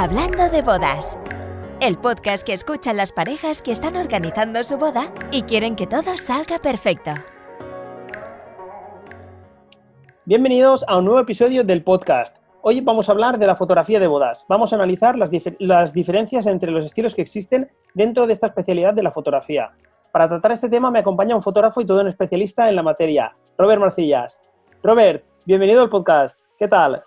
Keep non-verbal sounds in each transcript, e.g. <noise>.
Hablando de bodas. El podcast que escuchan las parejas que están organizando su boda y quieren que todo salga perfecto. Bienvenidos a un nuevo episodio del podcast. Hoy vamos a hablar de la fotografía de bodas. Vamos a analizar las, las, diferencias entre los estilos que existen dentro de esta especialidad de la fotografía. Para tratar este tema me acompaña un fotógrafo y todo un especialista en la materia, Robert Marcillas. Robert, bienvenido al podcast. ¿Qué tal?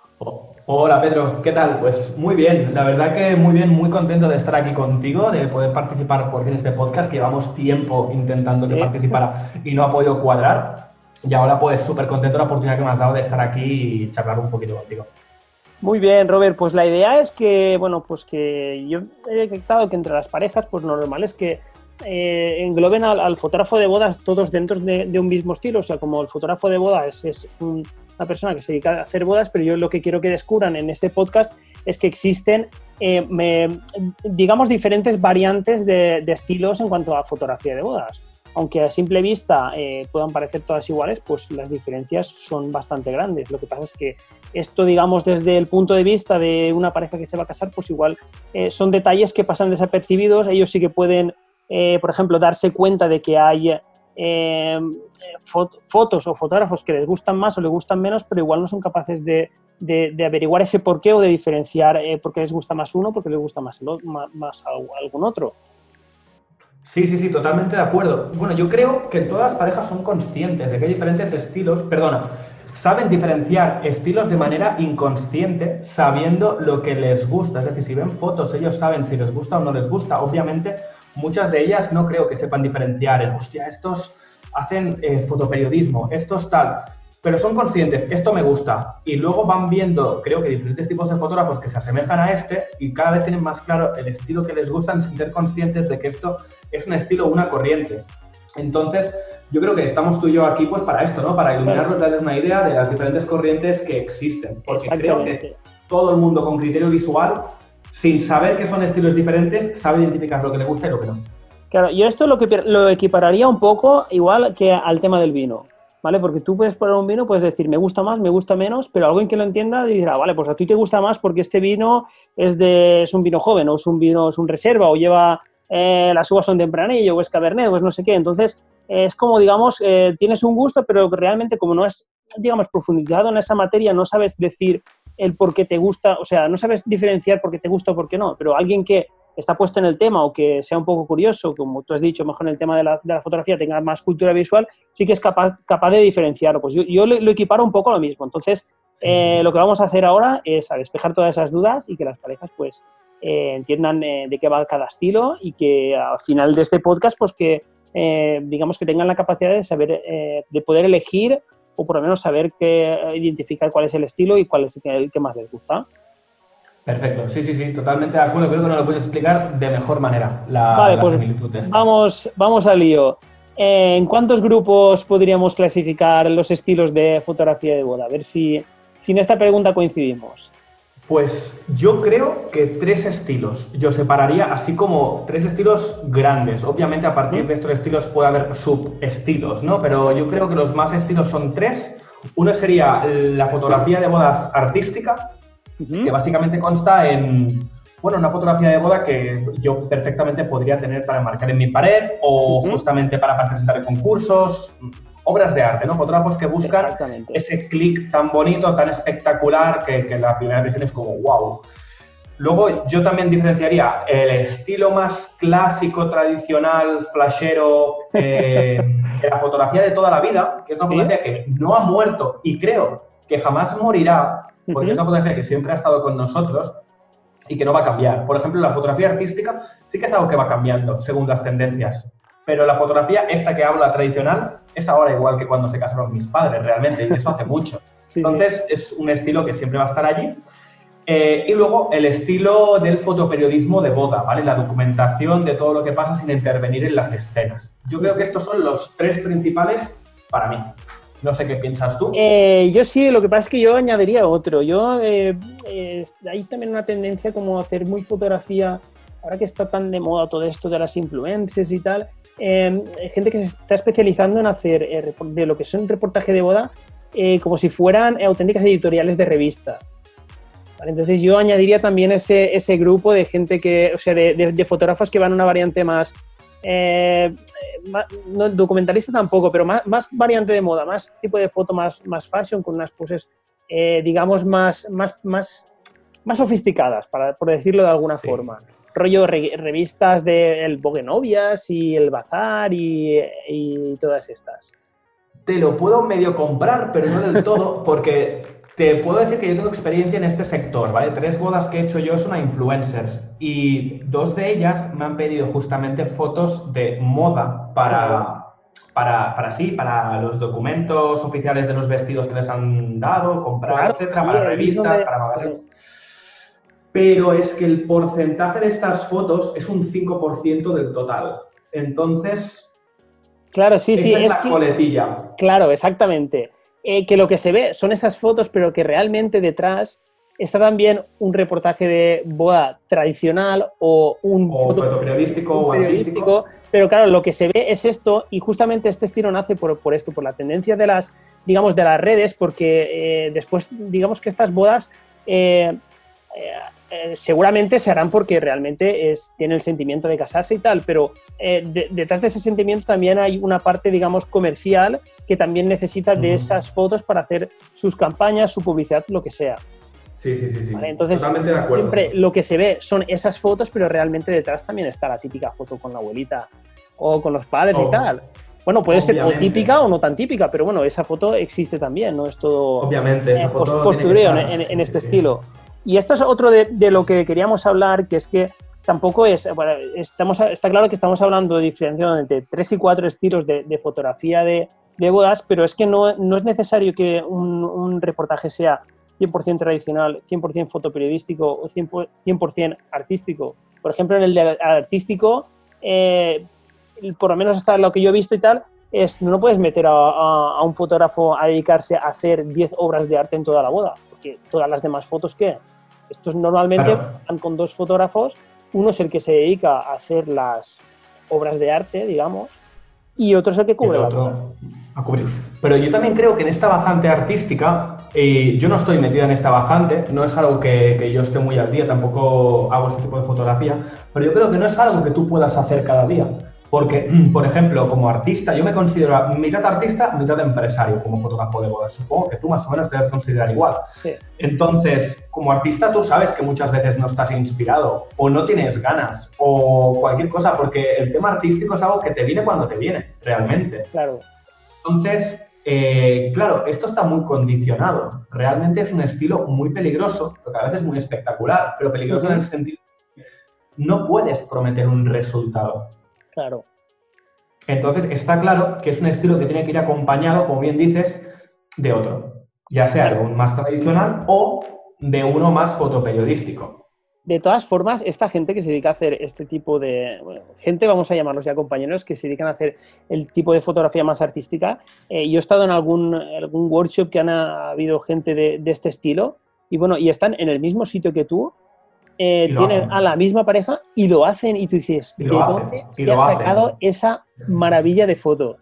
Hola Pedro, ¿qué tal? Pues muy bien, la verdad que muy bien, muy contento de estar aquí contigo, de poder participar por fin en este podcast, que llevamos tiempo intentando que participara y no ha podido cuadrar. Y ahora pues súper contento de la oportunidad que me has dado de estar aquí y charlar un poquito contigo. Muy bien, Robert, pues la idea es que, bueno, pues que yo he detectado que entre las parejas, pues lo normal es que eh, engloben al, fotógrafo de bodas todos dentro de, un mismo estilo, o sea, como el fotógrafo de bodas es, un, una persona que se dedica a hacer bodas, pero yo lo que quiero que descubran en este podcast es que existen, eh, digamos, diferentes variantes de, estilos en cuanto a fotografía de bodas. Aunque a simple vista eh, puedan parecer todas iguales, pues las diferencias son bastante grandes. Lo que pasa es que esto, digamos, desde el punto de vista de una pareja que se va a casar, pues igual eh, son detalles que pasan desapercibidos. Ellos sí que pueden, por ejemplo, darse cuenta de que hay fotos o fotógrafos que les gustan más o les gustan menos, pero igual no son capaces de, averiguar ese porqué o de diferenciar eh, por qué les gusta más uno, porque les gusta más, más, algún otro. Sí, sí, sí, totalmente de acuerdo. Bueno, yo creo que todas las parejas son conscientes de que hay diferentes estilos, perdona, saben diferenciar estilos de manera inconsciente, sabiendo lo que les gusta. Es decir, si ven fotos, ellos saben si les gusta o no les gusta. Obviamente, muchas de ellas no creo que sepan diferenciar. hostia, estos hacen eh, fotoperiodismo, esto es tal, pero son conscientes, esto me gusta, y luego van viendo, creo que diferentes tipos de fotógrafos que se asemejan a este y cada vez tienen más claro el estilo que les gustan sin ser conscientes de que esto es un estilo, una corriente. Entonces, yo creo que estamos tú y yo aquí pues para esto, ¿no? Para iluminarnos, darles una idea de las diferentes corrientes que existen. Porque creo que todo el mundo con criterio visual, sin saber que son estilos diferentes, sabe identificar lo que le gusta y lo que no. Claro, yo esto lo, que, lo equipararía un poco igual que al tema del vino, ¿vale? Porque tú puedes poner un vino, puedes decir, me gusta más, me gusta menos, pero alguien que lo entienda dirá, vale, pues a ti te gusta más porque este vino es, de, es un vino joven, o es un vino, es un reserva, o lleva, eh, las uvas son tempranillo, o es cabernet, o es no sé qué. Entonces, es como, digamos, eh, tienes un gusto, pero realmente como no es, digamos, profundizado en esa materia, no sabes decir el por qué te gusta, o sea, no sabes diferenciar por qué te gusta o por qué no, pero alguien que está puesto en el tema o que sea un poco curioso, como tú has dicho, mejor en el tema de la, de la fotografía tenga más cultura visual, sí que es capaz, capaz de diferenciarlo. Pues yo, yo lo, equiparo un poco a lo mismo. Entonces, eh, lo que vamos a hacer ahora es a despejar todas esas dudas y que las parejas pues eh, entiendan eh, de qué va cada estilo y que al final de este podcast pues que digamos que tengan la capacidad de saber, de poder elegir o por lo menos saber que, identificar cuál es el estilo y cuál es el que más les gusta. Perfecto, sí, sí, sí, totalmente de acuerdo. Creo que nos lo puedes explicar de mejor manera la, vale, pues Vamos, vamos al lío. ¿En cuántos grupos podríamos clasificar los estilos de fotografía de boda? A ver si, si en esta pregunta coincidimos. Pues yo creo que tres estilos. Yo separaría así como tres estilos grandes. Obviamente a partir de estos estilos puede haber subestilos, ¿no? Pero yo creo que los más estilos son tres. Uno sería la fotografía de bodas artística, que básicamente consta en, bueno, una fotografía de boda que yo perfectamente podría tener para marcar en mi pared o justamente para presentar en concursos, obras de arte, ¿no? Fotógrafos que buscan ese clic tan bonito, tan espectacular, que, la primera impresión es como wow. Luego yo también diferenciaría el estilo más clásico, tradicional, flashero eh, <laughs> de la fotografía de toda la vida, que es una fotografía que no ha muerto y creo que jamás morirá, porque es una fotografía que siempre ha estado con nosotros y que no va a cambiar. Por ejemplo, la fotografía artística sí que es algo que va cambiando según las tendencias, pero la fotografía, esta que habla tradicional, es ahora igual que cuando se casaron mis padres, realmente, y eso hace mucho. <laughs> Entonces, es un estilo que siempre va a estar allí. Eh, y luego el estilo del fotoperiodismo de boda, ¿vale? La documentación de todo lo que pasa sin intervenir en las escenas. Yo creo que estos son los tres principales para mí. No sé qué piensas tú. Eh, yo sí, lo que pasa es que yo añadiría otro. Yo eh, eh, hay también una tendencia como a hacer muy fotografía, ahora que está tan de moda todo esto de las influencers y tal, gente que se está especializando en hacer de lo que son reportaje de boda como si fueran auténticas editoriales de revista. Entonces yo añadiría también ese, ese grupo de gente que, o sea, de, fotógrafos que van a una variante más, eh, no, documentalista tampoco, pero más, más, variante de moda, más tipo de foto más, más fashion, con unas poses, eh, digamos, más, más, más, más sofisticadas, para, por decirlo de alguna forma. Rollo revistas del Vogue Novias y el Bazar y, y todas estas. Te lo puedo medio comprar, pero no del todo, <laughs> porque te puedo decir que yo tengo experiencia en este sector, ¿vale? Tres bodas que he hecho yo son a influencers y dos de ellas me han pedido justamente fotos de moda para, para, para sí, para los documentos oficiales de los vestidos que les han dado, comprar, etcétera, para revistas, para magazines. Pero es que el porcentaje de estas fotos es un 5% del total. Entonces. Claro, sí, sí. Es, la coletilla. Claro, exactamente. Eh, que lo que se ve son esas fotos, pero que realmente detrás está también un reportaje de boda tradicional o un o periodístico o periodístico. Pero claro, lo que se ve es esto y justamente este estilo nace por, por esto, por la tendencia de las, digamos, de las redes, porque eh, después, digamos que estas bodas eh, seguramente se harán porque realmente es, tiene el sentimiento de casarse y tal, pero detrás de ese sentimiento también hay una parte, digamos, comercial que también necesita de esas fotos para hacer sus campañas, su publicidad, lo que sea. Sí, sí, sí. sí. Entonces, siempre lo que se ve son esas fotos, pero realmente detrás también está la típica foto con la abuelita o con los padres y tal. Bueno, puede ser o típica o no tan típica, pero bueno, esa foto existe también, ¿no? Es todo Obviamente, esa foto postureo en, este estilo. Y esto es otro de, de, lo que queríamos hablar, que es que tampoco es, estamos, está claro que estamos hablando de diferenciación entre tres y cuatro estilos de, fotografía de, bodas, pero es que no, no es necesario que un, reportaje sea 100% tradicional, 100% fotoperiodístico o 100%, artístico. Por ejemplo, en el de artístico, eh, por lo menos hasta lo que yo he visto y tal, es no puedes meter a, un fotógrafo a dedicarse a hacer 10 obras de arte en toda la boda, porque todas las demás fotos, ¿qué? Estos normalmente van con dos fotógrafos, uno es el que se dedica a hacer las obras de arte, digamos, y otro es el que cubre la a cubrir. Pero yo también creo que en esta bajante artística, eh, yo no estoy metido en esta bajante, no es algo que, que, yo esté muy al día, tampoco hago este tipo de fotografía, pero yo creo que no es algo que tú puedas hacer cada día. Porque, <clears throat> por ejemplo, como artista, yo me considero mitad artista, mitad empresario como fotógrafo de bodas. Supongo que tú más o menos te debes considerar igual. Entonces, como artista, tú sabes que muchas veces no estás inspirado o no tienes ganas o cualquier cosa, porque el tema artístico es algo que te viene cuando te viene, realmente. Claro. Entonces, eh, claro, esto está muy condicionado. Realmente es un estilo muy peligroso, porque a veces muy espectacular, pero peligroso en el sentido de que no puedes prometer un resultado. Claro. Entonces, está claro que es un estilo que tiene que ir acompañado, como bien dices, de otro, ya sea de un más tradicional o de uno más fotoperiodístico. De todas formas, esta gente que se dedica a hacer este tipo de. gente, vamos a llamarlos ya compañeros, que se dedican a hacer el tipo de fotografía más artística. Eh, yo he estado en algún, algún workshop que han habido gente de, este estilo y bueno, y están en el mismo sitio que tú, eh, tienen a la misma pareja y lo hacen y tú dices, ¿de dónde se ha sacado esa maravilla de foto?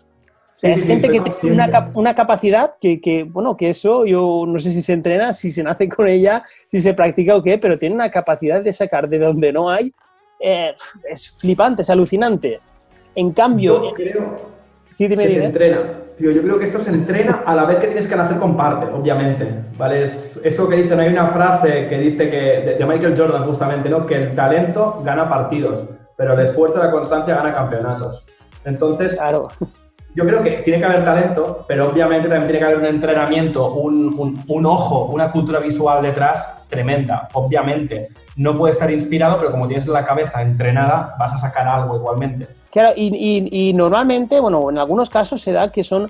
es gente que tiene una, una, capacidad que, que, bueno, que eso yo no sé si se entrena, si se nace con ella, si se practica o qué, pero tiene una capacidad de sacar de donde no hay. Eh, es flipante, es alucinante. En cambio... Yo creo que se entrena. yo creo que esto se entrena a la vez que tienes que nacer con parte, obviamente. ¿vale? Es, eso que dicen, hay una frase que dice que, de, Michael Jordan justamente, ¿no? que el talento gana partidos, pero el esfuerzo y la constancia gana campeonatos. Entonces, claro yo creo que tiene que haber talento, pero obviamente también tiene que haber un entrenamiento, un, un, ojo, una cultura visual detrás tremenda. Obviamente, no puede estar inspirado, pero como tienes la cabeza entrenada, vas a sacar algo igualmente. Claro, y, y, normalmente, bueno, en algunos casos se da que son,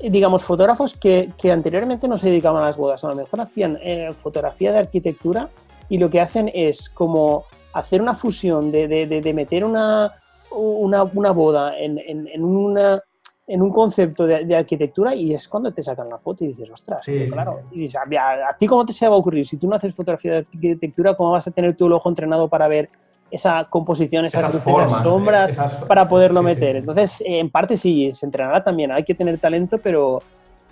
digamos, fotógrafos que, que, anteriormente no se dedicaban a las bodas, a lo mejor hacían eh, fotografía de arquitectura y lo que hacen es como hacer una fusión de, de, de, meter una, una, una boda en, en, en una en un concepto de, arquitectura y es cuando te sacan la foto y dices, ostras, claro. Y dices, ¿a, ti cómo te se va a ocurrir? Si tú no haces fotografía de arquitectura, ¿cómo vas a tener tu ojo entrenado para ver esa composición, esas, esas sombras, para poderlo meter? Entonces, en parte sí, se entrenará también. Hay que tener talento, pero,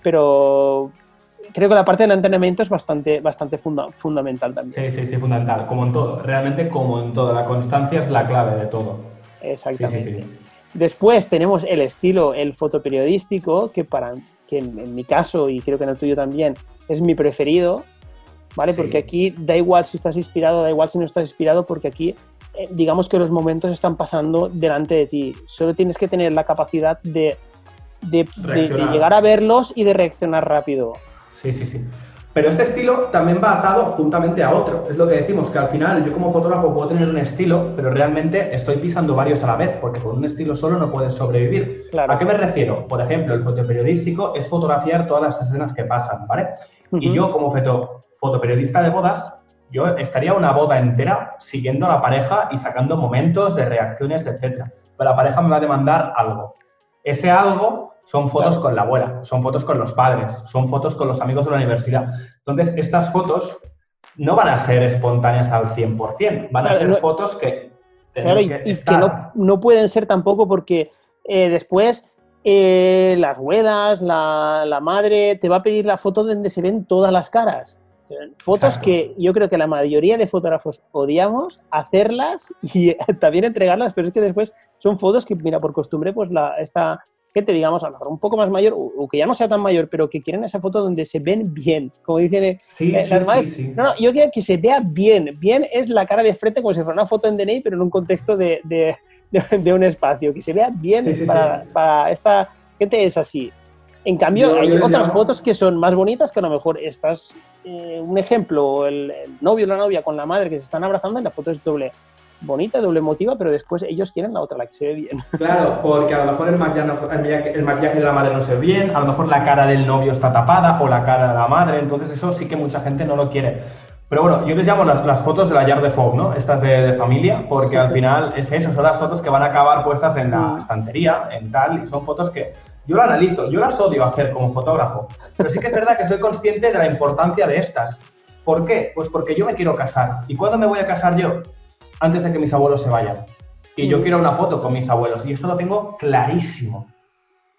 pero creo que la parte del entrenamiento es bastante, bastante fundamental también. Sí, sí, sí, fundamental, como en todo, realmente como en todo, la constancia es la clave de todo. Exactamente. Después tenemos el estilo, el fotoperiodístico, que para que en, mi caso, y creo que en el tuyo también, es mi preferido, ¿vale? Porque aquí da igual si estás inspirado, da igual si no estás inspirado, porque aquí eh, digamos que los momentos están pasando delante de ti. Solo tienes que tener la capacidad de, de, llegar a verlos y de reaccionar rápido. Sí, sí, sí. Pero este estilo también va atado juntamente a otro. Es lo que decimos, que al final yo como fotógrafo puedo tener un estilo, pero realmente estoy pisando varios a la vez, porque con un estilo solo no puedes sobrevivir. ¿A qué me refiero? Por ejemplo, el fotoperiodístico es fotografiar todas las escenas que pasan, ¿vale? Y yo como foto, fotoperiodista de bodas, yo estaría una boda entera siguiendo a la pareja y sacando momentos de reacciones, etc. Pero la pareja me va a demandar algo. Ese algo son fotos con la abuela, son fotos con los padres, son fotos con los amigos de la universidad. Entonces, estas fotos no van a ser espontáneas al 100%, van a ser fotos que... Claro, y que, no, pueden ser tampoco porque eh, después eh, las abuelas, la, la, madre, te va a pedir la foto donde se ven todas las caras. Fotos que yo creo que la mayoría de fotógrafos odiamos hacerlas y <laughs> también entregarlas, pero es que después son fotos que, mira, por costumbre, pues la, esta gente, digamos, a lo mejor un poco más mayor, o, que ya no sea tan mayor, pero que quieren esa foto donde se ven bien, como dicen eh, sí, eh, sí, No, no, yo quiero que se vea bien. Bien es la cara de frente como si fuera una foto en DNI, pero en un contexto de, <laughs> de, de, un espacio. Que se vea bien para, para, esta gente es así. En cambio, hay otras fotos que son más bonitas que a lo mejor estás, eh, un ejemplo, el, el novio o la novia con la madre que se están abrazando y la foto es doble bonita, doble emotiva, pero después ellos quieren la otra, la que se ve bien. <laughs> Claro, porque a lo mejor el maquillaje, el maquillaje de la madre no se ve bien, a lo mejor la cara del novio está tapada o la cara de la madre, entonces eso sí que mucha gente no lo quiere. Pero bueno, yo les llamo las, fotos de la Yard de Fog, ¿no? Estas de, familia, porque al final es eso, son las fotos que van a acabar puestas en la mm. estantería, en tal, y son fotos que yo lo analizo, yo las odio hacer como fotógrafo, pero sí que es verdad que soy consciente de la importancia de estas. ¿Por qué? Pues porque yo me quiero casar. ¿Y cuándo me voy a casar yo? antes de que mis abuelos se vayan. Y yo mm. quiero una foto con mis abuelos. Y esto lo tengo clarísimo.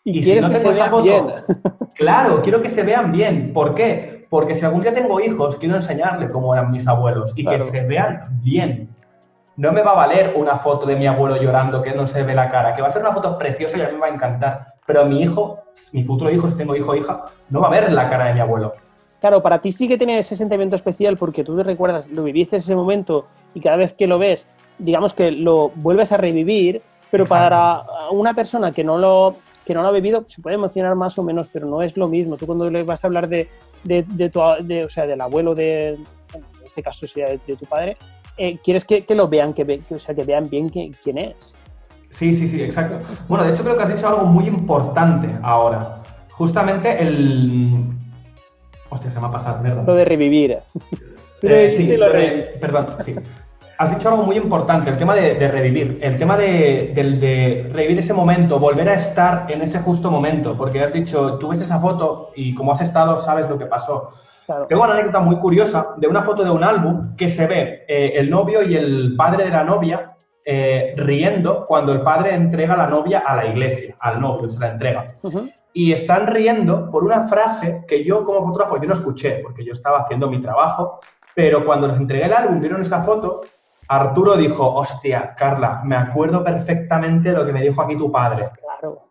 Y, si no tengo esa foto, <laughs> claro, quiero que se vean bien. ¿Por qué? Porque si algún día tengo hijos, quiero enseñarles cómo eran mis abuelos y que se vean bien. No me va a valer una foto de mi abuelo llorando que no se ve la cara, que va a ser una foto preciosa y a mí me va a encantar. Pero mi hijo, mi futuro hijo, si tengo hijo o hija, no va a ver la cara de mi abuelo. Claro, para ti sí que tiene ese sentimiento especial porque tú te recuerdas, lo viviste en ese momento y cada vez que lo ves, digamos que lo vuelves a revivir, pero para una persona que no lo que no lo ha vivido se puede emocionar más o menos, pero no es lo mismo. Tú cuando le vas a hablar de, de, tu, o sea, del abuelo de, en este caso sería de, tu padre, eh, quieres que, que, lo vean, que, o sea, que vean bien quién es. Sí, sí, sí, exacto. Bueno, de hecho creo que has dicho algo muy importante ahora. Justamente el, Hostia, se me ha pasado, perdón. Lo de revivir. <laughs> Eh, sí, lo perdón, sí. Has dicho algo muy importante, el tema de, revivir, el tema de, revivir ese momento, volver a estar en ese justo momento, porque has dicho, tú ves esa foto y como has estado sabes lo que pasó. Tengo una anécdota muy curiosa de una foto de un álbum que se ve eh, el novio y el padre de la novia eh, riendo cuando el padre entrega a la novia a la iglesia, al novio, se la entrega y están riendo por una frase que yo como fotógrafo yo no escuché, porque yo estaba haciendo mi trabajo, pero cuando les entregué el álbum, vieron esa foto, Arturo dijo, hostia, Carla, me acuerdo perfectamente de lo que me dijo aquí tu padre. Claro.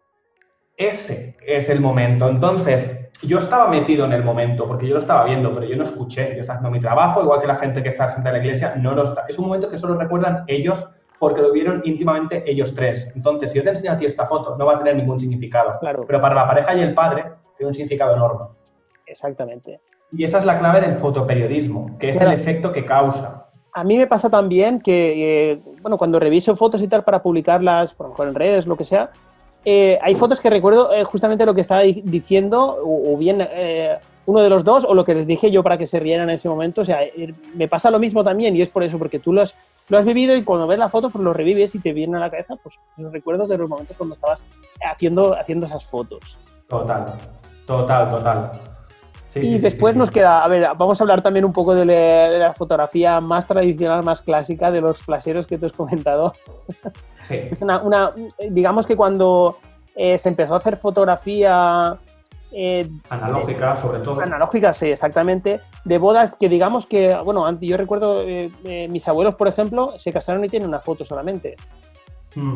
Ese es el momento. Entonces, yo estaba metido en el momento, porque yo lo estaba viendo, pero yo no escuché. Yo estaba haciendo mi trabajo, igual que la gente que está sentada en la iglesia, no lo está. Es un momento que solo recuerdan ellos porque lo vieron íntimamente ellos tres. Entonces, si yo te enseño a ti esta foto, no va a tener ningún significado. Claro. Pero para la pareja y el padre, tiene un significado enorme. Exactamente. Y esa es la clave del fotoperiodismo, que es el efecto que causa. A mí me pasa también que, eh, bueno, cuando reviso fotos y tal para publicarlas, por ejemplo en redes, lo que sea, eh, hay fotos que recuerdo eh, justamente lo que estaba diciendo, o, bien uno de los dos, o lo que les dije yo para que se rieran en ese momento. O sea, me pasa lo mismo también, y es por eso, porque tú los, lo has vivido y cuando ves la foto, pues lo revives y te viene a la cabeza pues, los recuerdos de los momentos cuando estabas haciendo, haciendo esas fotos. Total, total, total. Y después nos queda, a ver, vamos a hablar también un poco de, la fotografía más tradicional, más clásica, de los flasheros que tú has comentado. <laughs> Es una, digamos que cuando eh, se empezó a hacer fotografía eh, analógicas, sobre todo. Analógicas, sí, exactamente. De bodas que digamos que, bueno, yo recuerdo, eh, eh, mis abuelos, por ejemplo, se casaron y tienen una foto solamente. Mm.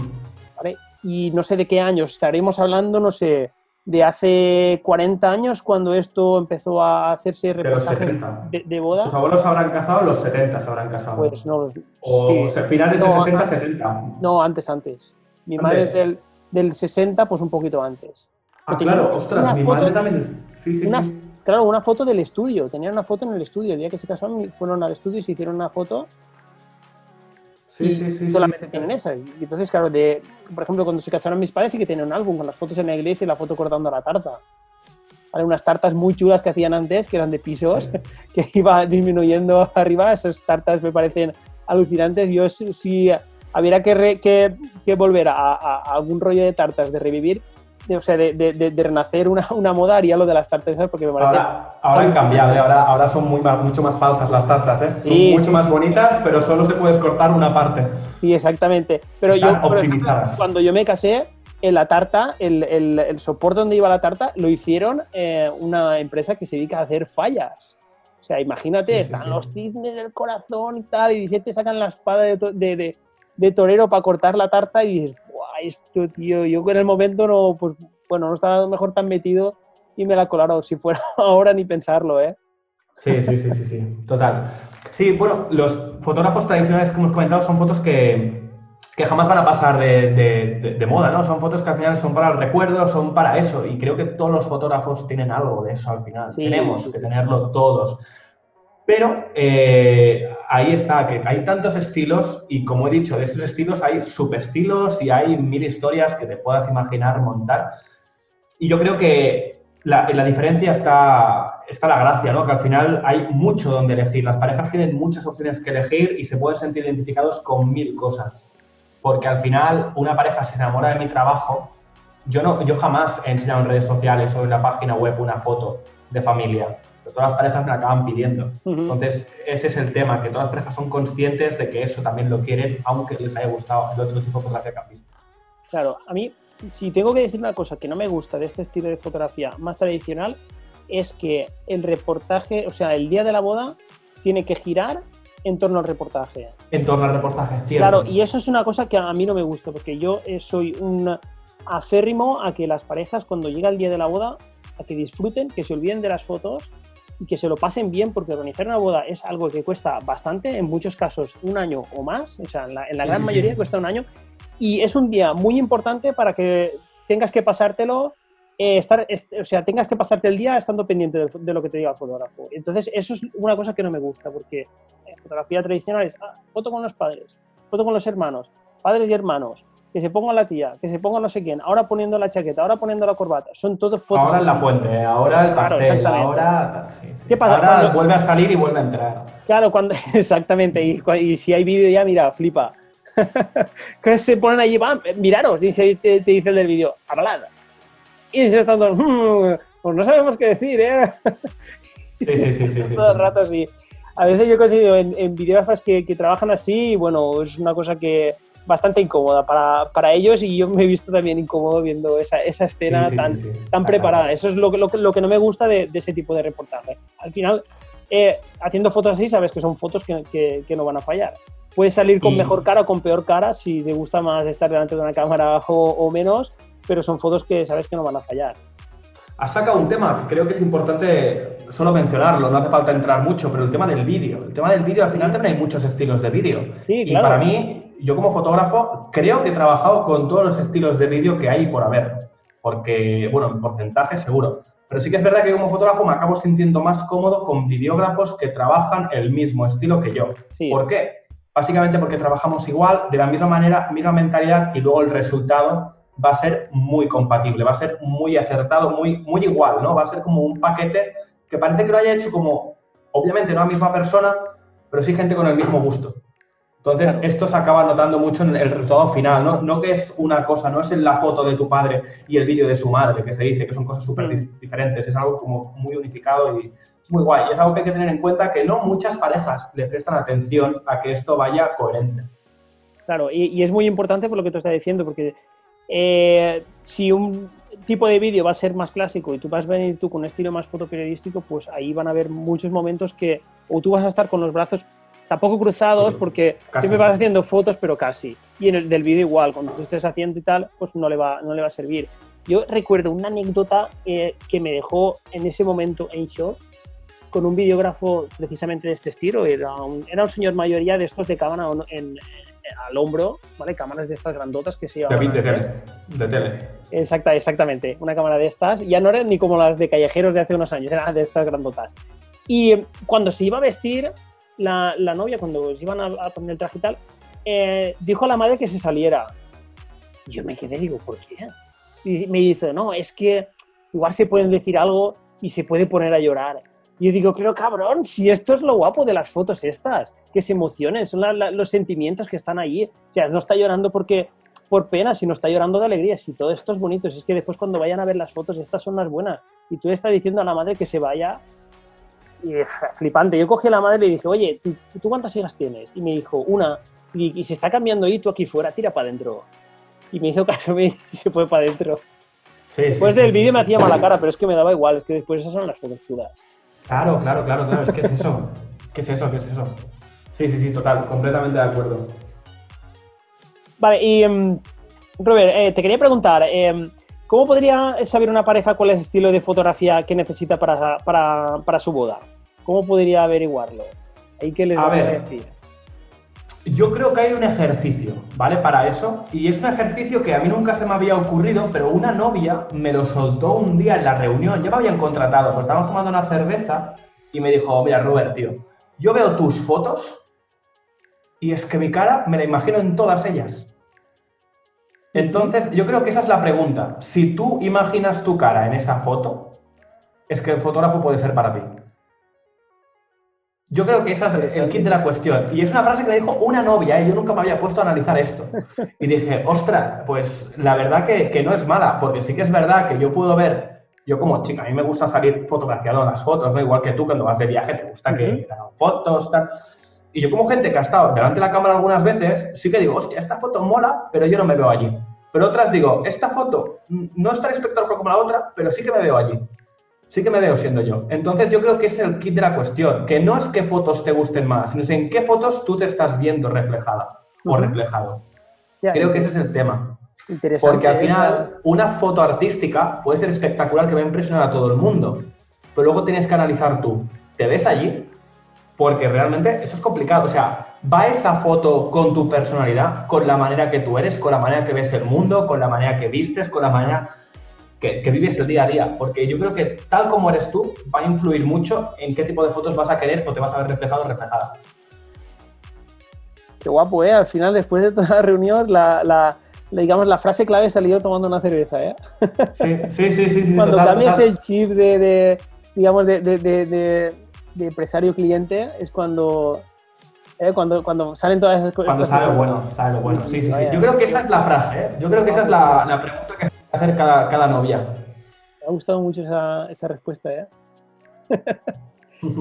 ¿Vale? Y no sé de qué años, estaremos hablando, no sé, de hace 40 años cuando esto empezó a hacerse reportajes de, de, boda. ¿Tus abuelos se habrán casado los 70 se habrán casado? Pues no. O finales de 60, 70. No, antes, antes. Mi madre es del, del 60, pues un poquito antes. Ah, claro, ostras, mi madre también. Claro, una foto del estudio. Tenían una foto en el estudio. El día que se casaron, fueron al estudio y se hicieron una foto. Sí, sí, sí. Solamente tienen esa. Y entonces, claro, de, por ejemplo, cuando se casaron mis padres, sí que tenían un álbum con las fotos en la iglesia y la foto cortando la tarta. Hay unas tartas muy chulas que hacían antes, que eran de pisos, <laughs> que iba disminuyendo <laughs> arriba. Esas tartas me parecen alucinantes. Yo sí, habría que, que, volver a, algún rollo de tartas de revivir o sea, de, de, renacer una, <laughs> una, moda haría lo de las tartas porque me parece... Ahora, ahora han cambiado, ¿eh? ahora, ahora son muy, mucho más falsas las tartas, ¿eh? Son mucho más bonitas, pero solo se puede cortar una parte. Sí, exactamente. Pero yo, cuando yo me casé, en la tarta, el, el, el, soporte donde iba la tarta, lo hicieron eh, una empresa que se dedica a hacer fallas. O sea, imagínate, están los cisnes del corazón y tal, y te sacan la espada de, de, de torero para cortar la tarta y dices, esto, tío, yo en el momento no, pues, bueno, no estaba mejor tan metido y me la colaron. Si fuera <laughs> ahora ni pensarlo, ¿eh? Sí, sí, sí, sí, sí, total. Sí, bueno, los fotógrafos tradicionales que hemos comentado son fotos que, que jamás van a pasar de, de, moda, ¿no? Son fotos que al final son para el recuerdo, son para eso. Y creo que todos los fotógrafos tienen algo de eso al final. Tenemos que tenerlo todos. Pero eh, ahí está, que hay tantos estilos y como he dicho, de estos estilos hay subestilos y hay mil historias que te puedas imaginar montar. Y yo creo que la, la diferencia está, está la gracia, ¿no? Que al final hay mucho donde elegir. Las parejas tienen muchas opciones que elegir y se pueden sentir identificados con mil cosas. Porque al final una pareja se enamora de mi trabajo. Yo, no, yo jamás he enseñado en redes sociales o en la página web una foto de familia todas las parejas me la acaban pidiendo. Entonces, ese es el tema, que todas las parejas son conscientes de que eso también lo quieren, aunque les haya gustado el otro tipo de fotografía que han visto. Claro, a mí, si tengo que decir una cosa que no me gusta de este estilo de fotografía más tradicional, es que el reportaje, o sea, el día de la boda, tiene que girar en torno al reportaje. En torno al reportaje, cierto. Claro, y eso es una cosa que a mí no me gusta, porque yo eh, soy un aférrimo a que las parejas, cuando llega el día de la boda, a que disfruten, que se olviden de las fotos y que se lo pasen bien, porque organizar una boda es algo que cuesta bastante, en muchos casos un año o más, o sea, en la, gran mayoría cuesta un año, y es un día muy importante para que tengas que pasártelo, eh, estar, o sea, tengas que pasarte el día estando pendiente de, lo que te diga el fotógrafo. Entonces, eso es una cosa que no me gusta, porque fotografía tradicional es ah, foto con los padres, foto con los hermanos, padres y hermanos, que se ponga la tía, que se ponga no sé quién, ahora poniendo la chaqueta, ahora poniendo la corbata. Son todos fotos. Ahora en la fuente, ahora el pastel, ahora. ¿Qué pasa? Ahora vuelve a salir y vuelve a entrar. Claro, cuando, <laughs> exactamente. Y, si hay vídeo ya, mira, flipa. <laughs> que se ponen allí, van, miraros, y te, te, dice el del vídeo, hablad. Y se están todos, mm, pues no sabemos qué decir, ¿eh? <laughs> sí, sí, sí. sí, todo el rato así. A veces yo coincido en, en videógrafos que, que trabajan así, y bueno, es una cosa que bastante incómoda para, para, ellos y yo me he visto también incómodo viendo esa, esa escena tan, tan preparada. Eso es lo, lo, lo, que no me gusta de, de, ese tipo de reportaje. Al final, eh, haciendo fotos así, sabes que son fotos que, que, no van a fallar. Puedes salir con mejor cara o con peor cara si te gusta más estar delante de una cámara o, o menos, pero son fotos que sabes que no van a fallar. Has sacado un tema que creo que es importante solo mencionarlo, no hace falta entrar mucho, pero el tema del vídeo. El tema del vídeo, al final también hay muchos estilos de vídeo. y para mí, yo como fotógrafo, creo que he trabajado con todos los estilos de vídeo que hay por haber. Porque, bueno, en porcentaje seguro. Pero sí que es verdad que como fotógrafo me acabo sintiendo más cómodo con videógrafos que trabajan el mismo estilo que yo. ¿Por qué? Básicamente porque trabajamos igual, de la misma manera, misma mentalidad y luego el resultado va a ser muy compatible, va a ser muy acertado, muy, muy igual, ¿no? Va a ser como un paquete que parece que lo haya hecho como, obviamente no la misma persona, pero sí gente con el mismo gusto. Entonces, esto se acaba notando mucho en el resultado final, ¿no? No que es una cosa, no es en la foto de tu padre y el vídeo de su madre, que se dice que son cosas súper mm. diferentes, es algo como muy unificado y es muy guay. Y es algo que hay que tener en cuenta que no muchas parejas le prestan atención a que esto vaya coherente. Claro, y, y es muy importante por lo que tú estás diciendo, porque eh, si un, tipo de vídeo va a ser más clásico y tú vas a venir tú con un estilo más fotoperiodístico, pues ahí van a haber muchos momentos que o tú vas a estar con los brazos tampoco cruzados porque Casi. siempre vas haciendo fotos, pero casi. Y en el del vídeo igual, cuando tú estés haciendo y tal, pues no le va, no le va a servir. Yo recuerdo una anécdota eh, que me dejó en ese momento en shock con un videógrafo precisamente de este estilo. Era un, era un señor mayor ya de estos de cámara en, en- al hombro, ¿vale? Cámaras de estas grandotas que se bit de tele. De tele. Exacta, exactamente, una cámara de estas. Ya no eran ni como las de callejeros de hace unos años, eran de estas grandotas. Y eh, cuando se iba a vestir, la, la novia, cuando se iban a, a poner el traje y tal, eh, dijo a la madre que se saliera. Yo me quedé, digo, ¿por qué? Y me dice, no, es que igual se pueden decir algo y se puede poner a llorar. Y yo digo, pero cabrón, si esto es lo guapo de las fotos estas, que se emocionen, son la- la- los sentimientos que están allí. O sea, no está llorando porque por pena, sino está llorando de alegría. Si todo esto es bonito, si es que después cuando vayan a ver las fotos, estas son las buenas. Y tú le estás diciendo a la madre que se vaya. Y eh, flipante. Yo cogí a la madre y le dije, oye, ¿tú, tú cuántas hijas tienes? Y me dijo, una. Y, y se está cambiando ahí, tú aquí fuera, tira para adentro. Y me hizo caso <laughs> y se fue para adentro. Sí, Después sí, del sí, vídeo me hacía mala cara, pero es que me daba igual, es que después esas son las fotos chulas. Claro, claro, claro, claro. Es que es eso. <laughs> ¿Qué es eso? ¿Qué es eso? Sí, sí, sí, total. Completamente de acuerdo. Vale, y em, Robert, eh, te quería preguntar, em, ¿cómo podría saber una pareja cuál es el estilo de fotografía que necesita para, para, para su boda? ¿Cómo podría averiguarlo? ¿Ahí qué les A voy a ver. decir? Yo creo que hay un ejercicio, ¿vale? Para eso. Y es un ejercicio que a mí nunca se me había ocurrido, pero una novia me lo soltó un día en la reunión. Ya me habían contratado, pues estábamos tomando una cerveza y me dijo, mira, Robert, tío, yo veo tus fotos y es que mi cara me la imagino en todas ellas. Entonces, yo creo que esa es la pregunta. Si tú imaginas tu cara en esa foto, es que el fotógrafo puede ser para ti. Yo creo que ese es el kit de la cuestión. Y es una frase que me dijo una novia, ¿eh? yo nunca me había puesto a analizar esto. Y dije, ostras, pues la verdad que, que no es mala, porque sí que es verdad que yo puedo ver, yo como chica, a mí me gusta salir fotografiado en las fotos, ¿no? Igual que tú cuando vas de viaje te gusta que te hagan fotos, tal. Y yo como gente que ha estado delante de la cámara algunas veces, sí que digo, hostia, esta foto mola, pero yo no me veo allí. Pero otras digo, esta foto no es tan espectacular como la otra, pero sí que me veo allí. Sí que me veo siendo yo. Entonces yo creo que ese es el kit de la cuestión, que no es qué fotos te gusten más, sino es en qué fotos tú te estás viendo reflejada o reflejado. Ya, Creo que ese es el tema. Porque al ¿eh? final una foto artística puede ser espectacular que va a impresionar a todo el mundo, pero luego tienes que analizar tú, ¿te ves allí? Porque realmente eso es complicado. O sea, ¿va esa foto con tu personalidad, con la manera que tú eres, con la manera que ves el mundo, con la manera que vistes, con la manera que, que vives el día a día? Porque yo creo que tal como eres tú va a influir mucho en qué tipo de fotos vas a querer o te vas a ver reflejado o reflejada. Qué guapo, ¿eh? Al final, después de toda la reunión, la, digamos, la frase clave salió tomando una cerveza, ¿eh? Sí, sí, sí, sí. sí, <laughs> Cuando total, cambias total. el chip de, de, digamos, de, de, de- de- empresario-cliente, es cuando, eh, cuando, cuando salen todas esas cosas. Cuando sabe lo bueno, sabe lo bueno. Sí, sí, sí. Yo creo que esa es la frase, ¿eh? Yo creo que esa es la, la pregunta que se que hacer cada, cada novia. Me ha gustado mucho esa, esa respuesta, ¿eh? <laughs>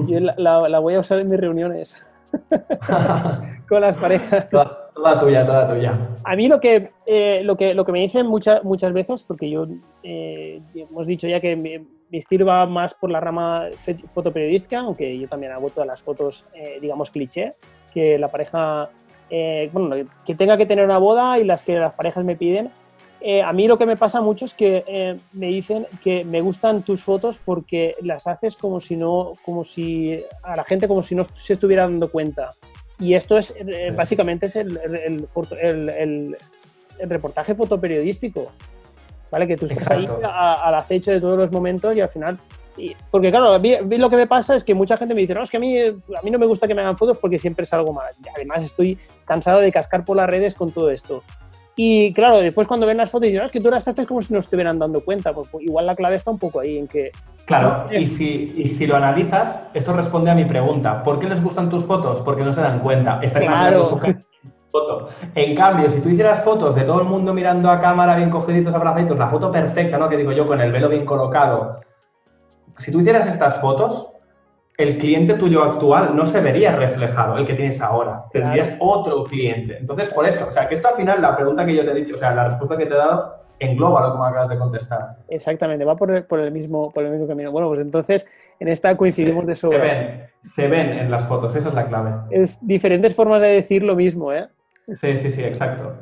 Yo la, la- la voy a usar en mis reuniones <laughs> con las parejas. toda, toda tuya, toda tuya. A mí lo que, eh, lo que, lo que me dicen muchas muchas veces, porque yo eh, hemos dicho ya que mi, mi estilo va más por la rama fotoperiodística, aunque yo también hago todas las fotos, eh, digamos, cliché, que la pareja, eh, bueno, que tenga que tener una boda y las que las parejas me piden. Eh, a mí lo que me pasa mucho es que eh, me dicen que me gustan tus fotos porque las haces como si no, como si a la gente como si no se estuviera dando cuenta. Y esto es eh, básicamente es el, el- el- el reportaje fotoperiodístico, ¿vale? Que tú estás ahí Exacto. a- al acecho de todos los momentos y al final... y- porque claro, a mí- a mí lo que me pasa es que mucha gente me dice, no, es que a mí, a mí no me gusta que me hagan fotos porque siempre salgo mal. Y además estoy cansado de cascar por las redes con todo esto. Y claro, después cuando ven las fotos dicen, "No, es que tú las haces como si no estuvieran dando cuenta. Pues, pues, igual la clave está un poco ahí, en que Claro, y si, y si lo analizas, esto responde a mi pregunta. ¿Por qué les gustan tus fotos? Porque no se dan cuenta. Están Claro. su foto. En cambio, si tú hicieras fotos de todo el mundo mirando a cámara, bien cogiditos, abrazaditos, la foto perfecta, ¿no? Que digo yo, con el velo bien colocado. Si tú hicieras estas fotos, el cliente tuyo actual no se vería reflejado, el que tienes ahora. Tendrías otro cliente. Entonces, por eso, o sea, que esto al final, la pregunta que yo te he dicho, o sea, la respuesta que te he dado, engloba lo que me acabas de contestar. Exactamente, va por el, por el, mismo, por el mismo camino. Bueno, pues entonces en esta coincidimos de sobra. Se ven, se ven en las fotos, esa es la clave. Es diferentes formas de decir lo mismo, ¿eh? Sí, sí, sí, exacto.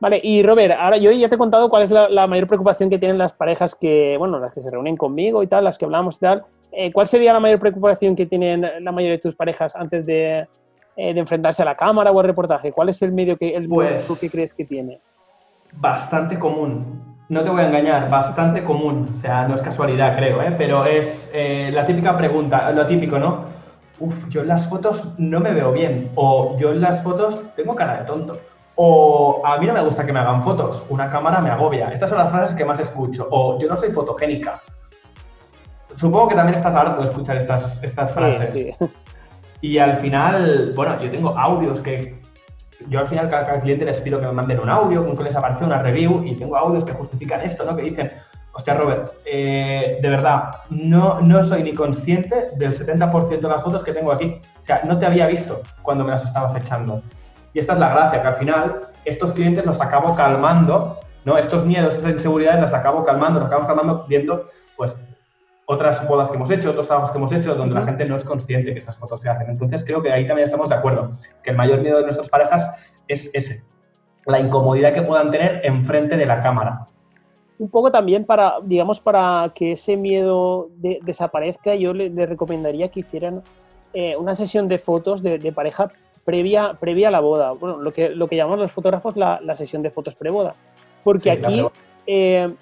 Vale, y Robert, ahora yo ya te he contado cuál es la, mayor preocupación que tienen las parejas que, bueno, las que se reúnen conmigo y tal, las que hablamos y tal. Eh, ¿Cuál sería la mayor preocupación que tienen la mayoría de tus parejas antes de, eh, enfrentarse a la cámara o al reportaje? ¿Cuál es el medio que, el pues, que crees que tiene? Bastante común. No te voy a engañar, bastante común. O sea, no es casualidad, creo, ¿eh? pero es eh, la típica pregunta, lo típico, ¿no? Uf, yo en las fotos no me veo bien. O yo en las fotos tengo cara de tonto o a mí no me gusta que me hagan fotos, una cámara me agobia. Estas son las frases que más escucho. O yo no soy fotogénica. Supongo que también estás harto de escuchar estas, estas frases. Sí, Y al final, bueno, yo tengo audios que. Yo al final, cada, cliente les pido que me manden un audio con que les aparece una review y tengo audios que justifican esto, ¿no? Que dicen, hostia, Robert, eh, de verdad, no, no soy ni consciente del 70% de las fotos que tengo aquí. O sea, no te había visto cuando me las estabas echando. Y esta es la gracia, que al final estos clientes los acabo calmando, ¿no? Estos miedos, estas inseguridades los acabo calmando, los acabo calmando viendo, pues, otras bodas que hemos hecho, otros trabajos que hemos hecho, donde la gente no es consciente que esas fotos se hacen. Entonces, creo que ahí también estamos de acuerdo, que el mayor miedo de nuestras parejas es ese, la incomodidad que puedan tener enfrente de la cámara. Un poco también para, digamos, para que ese miedo desaparezca, yo le, recomendaría que hicieran eh, una sesión de fotos de, de pareja previa, previa a la boda. Bueno, lo que, lo que llamamos los fotógrafos la, la sesión de fotos preboda. Porque aquí, eh,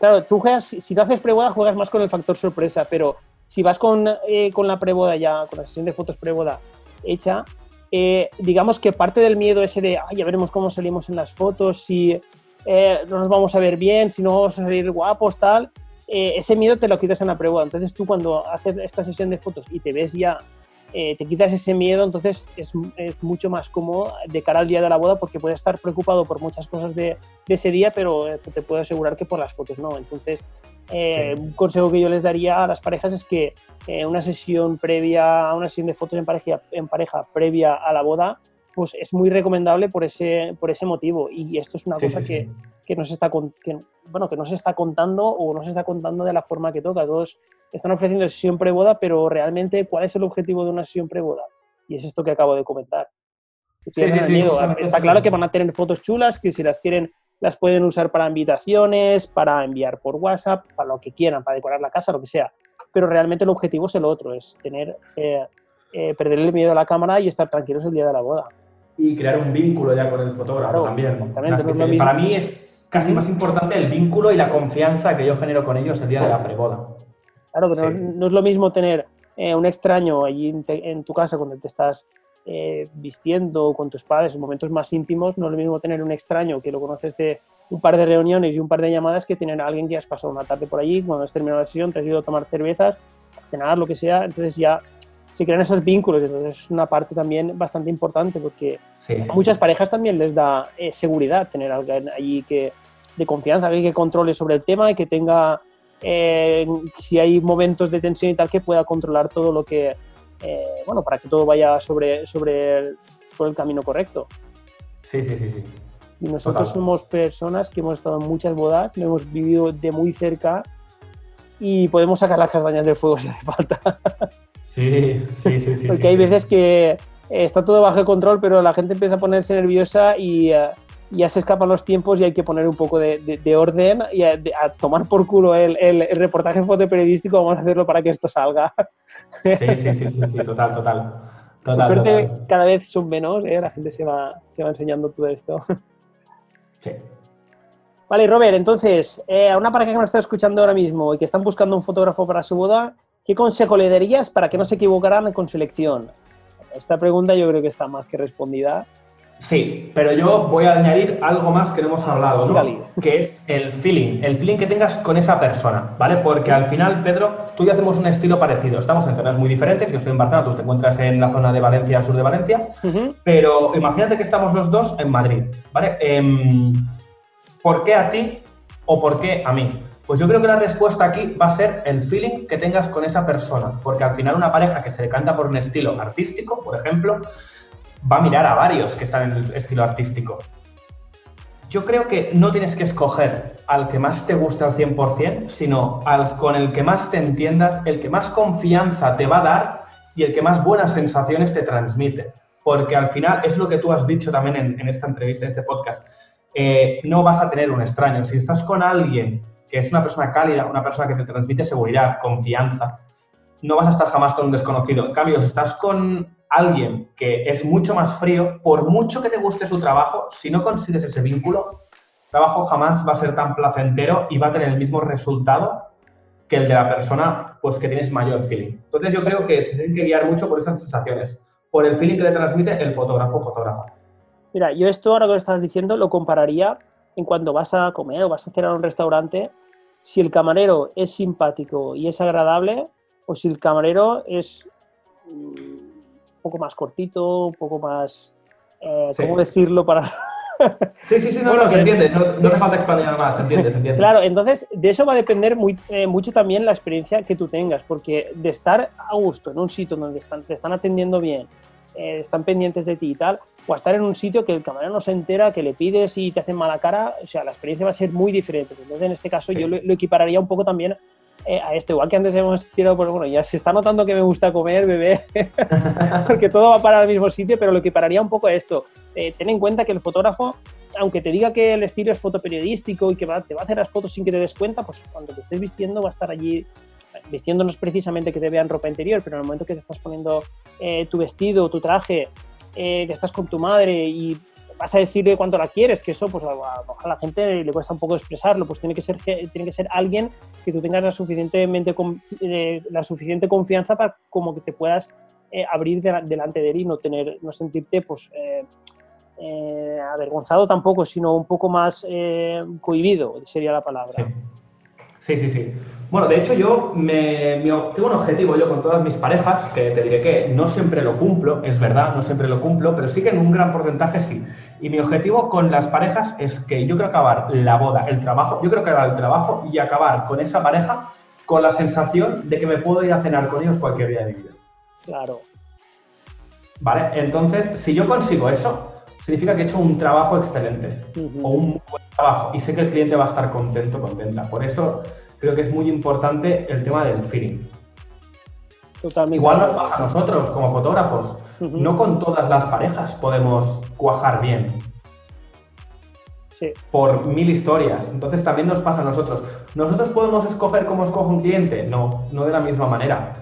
claro, tú juegas, si lo haces preboda, juegas más con el factor sorpresa, pero si vas con, eh, con la preboda ya, con la sesión de fotos preboda hecha, eh, digamos que parte del miedo ese de, ay, ya veremos cómo salimos en las fotos, si no nos vamos a ver bien, si no vamos a salir guapos, tal, ese miedo te lo quitas en la preboda. Entonces tú cuando haces esta sesión de fotos y te ves ya eh, te quitas ese miedo, entonces es, mucho más cómodo de cara al día de la boda porque puedes estar preocupado por muchas cosas de, ese día, pero eh, te puedo asegurar que por las fotos no. Entonces, eh, un consejo que yo les daría a las parejas es que una sesión previa, una sesión de fotos en pareja, en pareja previa a la boda, pues es muy recomendable por ese, por ese motivo. Y esto es una cosa que, que, nos está, que, bueno, que no se está contando o no se está contando de la forma que toca. Todos están ofreciendo sesión preboda, pero realmente, ¿cuál es el objetivo de una sesión preboda? Y es esto que acabo de comentar. Está claro que van a tener fotos chulas, que si las quieren las pueden usar para invitaciones, para enviar por WhatsApp, para lo que quieran, para decorar la casa, lo que sea. Pero realmente el objetivo es el otro, es tener, eh, eh, perder el miedo a la cámara y estar tranquilos el día de la boda. Y crear un vínculo ya con el fotógrafo también. Exactamente. para mí es casi más importante el vínculo y la confianza que yo genero con ellos el día de la preboda. Claro, que no, es lo mismo tener eh, un extraño allí en, tu casa cuando te estás eh, vistiendo con tus padres en momentos más íntimos, no es lo mismo tener un extraño que lo conoces de un par de reuniones y un par de llamadas que tener a alguien que has pasado una tarde por allí, cuando has terminado la sesión, te has ido a tomar cervezas, a cenar, lo que sea, entonces ya se crean esos vínculos, entonces es una parte también bastante importante porque a muchas parejas también les da eh, seguridad tener alguien allí que, de confianza, alguien que controle sobre el tema y que tenga eh, si hay momentos de tensión y tal, que pueda controlar todo lo que, eh, bueno, para que todo vaya sobre, sobre el, por el camino correcto. Sí, sí, sí, sí. Y nosotros somos personas que hemos estado en muchas bodas, lo hemos vivido de muy cerca y podemos sacar las castañas del fuego si hace falta. <laughs> Sí, sí, sí, sí. Porque hay veces que está todo bajo control, pero la gente empieza a ponerse nerviosa y, eh, ya se escapan los tiempos y hay que poner un poco de, orden y a, tomar por culo el, el, reportaje fotoperiodístico, vamos a hacerlo para que esto salga. Sí, sí, sí, sí, total, total. Por suerte cada vez son menos, ¿eh? la gente se va, se va enseñando todo esto. Sí. Vale, Robert, entonces, eh, a una pareja que nos está escuchando ahora mismo y que están buscando un fotógrafo para su boda, ¿qué consejo le darías para que no se equivocaran con su elección? Esta pregunta yo creo que está más que respondida. Sí, pero yo voy a añadir algo más que no hemos hablado, ¿no? Que es el feeling, el feeling que tengas con esa persona, ¿vale? Porque al final, Pedro, tú y yo hacemos un estilo parecido. Estamos en zonas muy diferentes. Yo estoy en Barcelona, tú te encuentras en la zona de Valencia, sur de Valencia. Pero imagínate que estamos los dos en Madrid, ¿vale? Em, ¿Por qué a ti o por qué a mí? Pues yo creo que la respuesta aquí va a ser el feeling que tengas con esa persona. Porque al final, una pareja que se decanta por un estilo artístico, por ejemplo, va a mirar a varios que están en el estilo artístico. yo creo que no tienes que escoger al que más te guste al 100%, sino al con el que más te entiendas, el que más confianza te va a dar y el que más buenas sensaciones te transmite. Porque al final es lo que tú has dicho también en, esta entrevista, en este podcast. Eh, no vas a tener un extraño. Si estás con alguien que es una persona cálida, una persona que te transmite seguridad, confianza, no vas a estar jamás con un desconocido. En cambio, si estás con alguien que es mucho más frío, por mucho que te guste su trabajo, si no consigues ese vínculo, el trabajo jamás va a ser tan placentero y va a tener el mismo resultado que el de la persona pues, que tienes mayor feeling. Entonces yo creo que se tienen que guiar mucho por esas sensaciones, por el feeling que le transmite el fotógrafo o fotógrafa. Mira, yo esto ahora que lo estás diciendo lo compararía en cuando vas a comer o vas a cenar un restaurante, si el camarero es simpático y es agradable, o si el camarero es mm, poco más cortito, un poco más, eh, ¿cómo decirlo para...? <laughs> sí, sí, sí, no, no, se entiende, no, no hace falta expandir nada más, se entiende, se entiende. Claro, entonces de eso va a depender muy, eh, mucho también la experiencia que tú tengas, porque de estar a gusto en un sitio donde están, te están atendiendo bien, eh, están pendientes de ti y tal, o a estar en un sitio que el camarero no se entera, que le pides y te hacen mala cara, o sea, la experiencia va a ser muy diferente. Entonces, en este caso, yo lo, lo, equipararía un poco también eh, a esto. Igual que antes hemos tirado por, bueno, ya se está notando que me gusta comer, beber, <laughs> porque todo va para el mismo sitio, pero lo que pararía un poco a esto. Eh, ten en cuenta que el fotógrafo, aunque te diga que el estilo es fotoperiodístico y que te va a hacer las fotos sin que te des cuenta, pues cuando te estés vistiendo va a estar allí vistiéndonos precisamente que te vean ropa interior, pero en el momento que te estás poniendo eh, tu vestido, tu traje, que estás con tu madre y vas a decirle cuánto la quieres, que eso pues a, la gente le cuesta un poco expresarlo, pues tiene que ser, tiene que ser alguien que tú tengas la, suficientemente, eh, la suficiente confianza para como que te puedas eh, abrir delante de él y no, tener, no sentirte pues eh, avergonzado tampoco, sino un poco más cohibido, sería la palabra. Sí, sí. Bueno, de hecho yo me, tengo un objetivo yo con todas mis parejas, que te diré que no siempre lo cumplo, es verdad, no siempre lo cumplo, pero sí que en un gran porcentaje sí. Y mi objetivo con las parejas es que yo quiero acabar la boda, el trabajo, yo quiero acabar el trabajo y acabar con esa pareja con la sensación de que me puedo ir a cenar con ellos cualquier día de mi vida. Claro. ¿Vale? Entonces, si yo consigo eso, significa que he hecho un trabajo excelente o un buen trabajo y sé que el cliente va a estar contento, contenta. Por eso creo que es muy importante el tema del feeling. Totalmente. Igual nos pasa a nosotros como fotógrafos. No con todas las parejas podemos cuajar bien. Sí. Por mil historias. Entonces también nos pasa a nosotros. ¿Nosotros podemos escoger cómo escoge un cliente? No, no de la misma manera.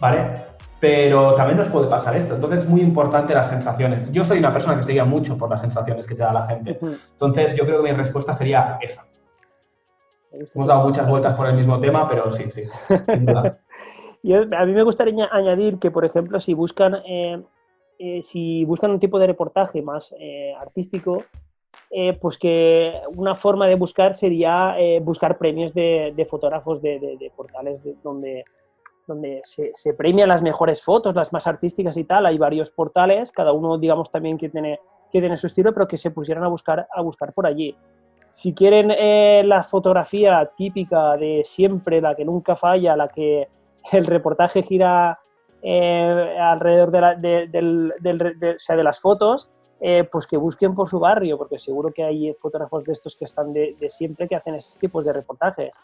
¿Vale? Pero también nos puede pasar esto. Entonces es muy importante las sensaciones. Yo soy una persona que se guía mucho por las sensaciones que te da la gente. Entonces yo creo que mi respuesta sería esa. Hemos dado muchas vueltas por el mismo tema, pero sí, sí. <laughs> a mí me gustaría añadir que, por ejemplo, si buscan, eh, eh, si buscan un tipo de reportaje más eh, artístico, pues que una forma de buscar sería buscar premios de, fotógrafos de, portales donde, donde se, premian las mejores fotos, las más artísticas y tal. Hay varios portales, cada uno, digamos, también que tiene, que tiene su estilo, pero que se pusieran a buscar, a buscar por allí. Si quieren eh, la fotografía típica de siempre, la que nunca falla, la que el reportaje gira eh, alrededor de, de, las fotos, eh, pues que busquen por su barrio, porque seguro que hay fotógrafos de estos que están de, siempre que hacen esos tipos de reportajes.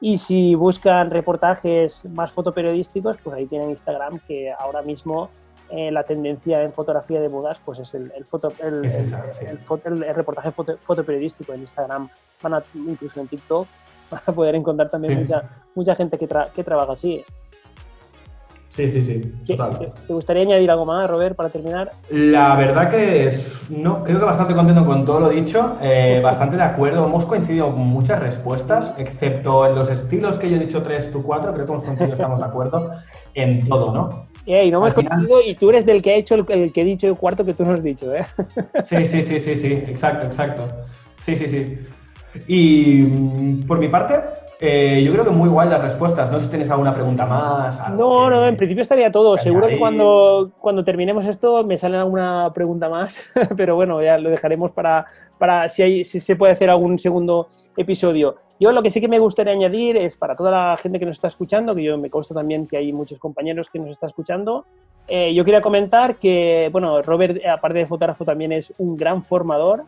Y si buscan reportajes más fotoperiodísticos, pues ahí tienen Instagram, que ahora mismo eh, la tendencia en fotografía de bodas pues es el, el, foto, el, el, reportaje fotoperiodístico en Instagram, van incluso en TikTok, <laughs> van a poder encontrar también mucha, mucha gente que, que trabaja así. Sí, sí, sí. ¿Te gustaría añadir algo más, Robert, para terminar? La verdad que no, creo que bastante contento con todo lo dicho, eh, bastante de acuerdo. Hemos coincidido con muchas respuestas, excepto en los estilos que yo he dicho 3, tú 4, creo que hemos coincidido, estamos de acuerdo <laughs> en todo, ¿no? y no hemos coincidido y tú eres del que ha hecho el, que he dicho el cuarto que tú no has dicho, ¿eh? <laughs> Sí, sí, sí, sí, sí, exacto, exacto. Sí, sí, sí. Y mm, por mi parte, eh, yo creo que muy guay las respuestas. No sé si tienes alguna pregunta más. No, no, en principio estaría todo. Seguro que cuando, cuando terminemos esto me sale alguna pregunta más, <laughs> pero bueno, ya lo dejaremos para, para si, hay, si se puede hacer algún segundo episodio. Yo lo que sí que me gustaría añadir es para toda la gente que nos está escuchando, que yo me consta también que hay muchos compañeros que nos están escuchando, eh, yo quería comentar que, bueno, Robert, aparte de fotógrafo, también es un gran formador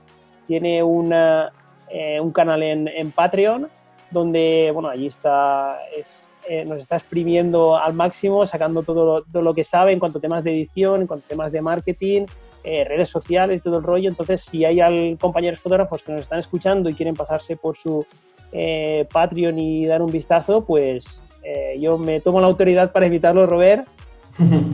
tiene una, eh, un canal en, en, Patreon donde, bueno, allí está, es, eh, nos está exprimiendo al máximo, sacando todo lo, todo lo, que sabe en cuanto a temas de edición, en cuanto a temas de marketing, eh, redes sociales y todo el rollo. Entonces, si hay al, compañeros fotógrafos que nos están escuchando y quieren pasarse por su Patreon y dar un vistazo, pues yo me tomo la autoridad para invitarlo, Robert,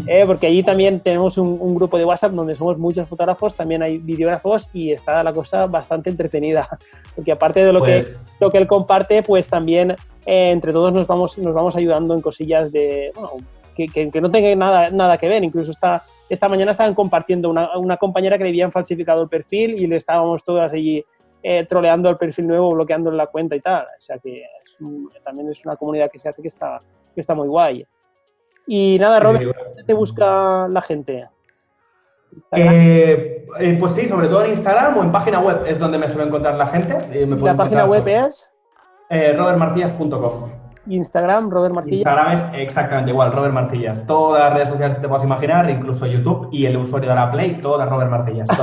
eh, porque allí también tenemos un, grupo de WhatsApp donde somos muchos fotógrafos, también hay videógrafos y está la cosa bastante entretenida, <laughs> porque aparte de lo, que, pues lo que él comparte, pues también eh, entre todos nos vamos, nos vamos ayudando en cosillas de, bueno, que, que, no tengan nada, nada que ver, incluso está, esta mañana estaban compartiendo una, una, compañera que le habían falsificado el perfil y le estábamos todas allí eh, troleando el perfil nuevo, bloqueando la cuenta y tal, o sea que también es una comunidad que se hace que está, que está muy guay. Y nada, Robert, ¿dónde te busca la gente? Eh, eh, pues sí, sobre todo en Instagram o en página web es donde me suele encontrar la gente. ¿La página web es? Eh, robertmarcillas.com. Instagram, Robert Marcillas. Instagram es exactamente igual, Robert Marcillas. Todas las redes sociales que te puedas imaginar, incluso YouTube y el usuario de la Play, todas Robert Marcillas. <laughs>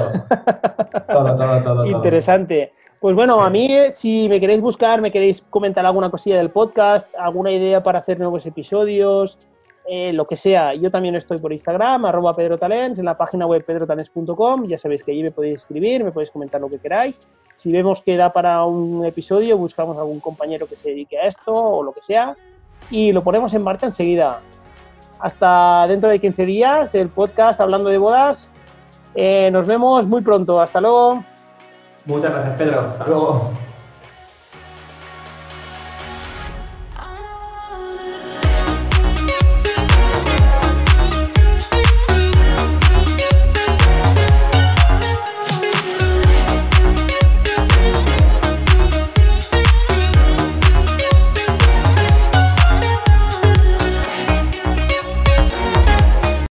Todo. todo, todo, todo, Interesante. Pues bueno, a mí, si me queréis buscar, me queréis comentar alguna cosilla del podcast, alguna idea para hacer nuevos episodios, eh, lo que sea. Yo también estoy por Instagram, arroba Pedro Talents, en la página web pedrotalents.com. Ya sabéis que allí me podéis escribir, me podéis comentar lo que queráis. Si vemos que da para un episodio, buscamos algún compañero que se dedique a esto o lo que sea y lo ponemos en marcha enseguida. Hasta dentro de 15 días, el podcast Hablando de Bodas. Eh, nos vemos muy pronto. Hasta luego. Muchas gracias, Pedro. Hasta luego.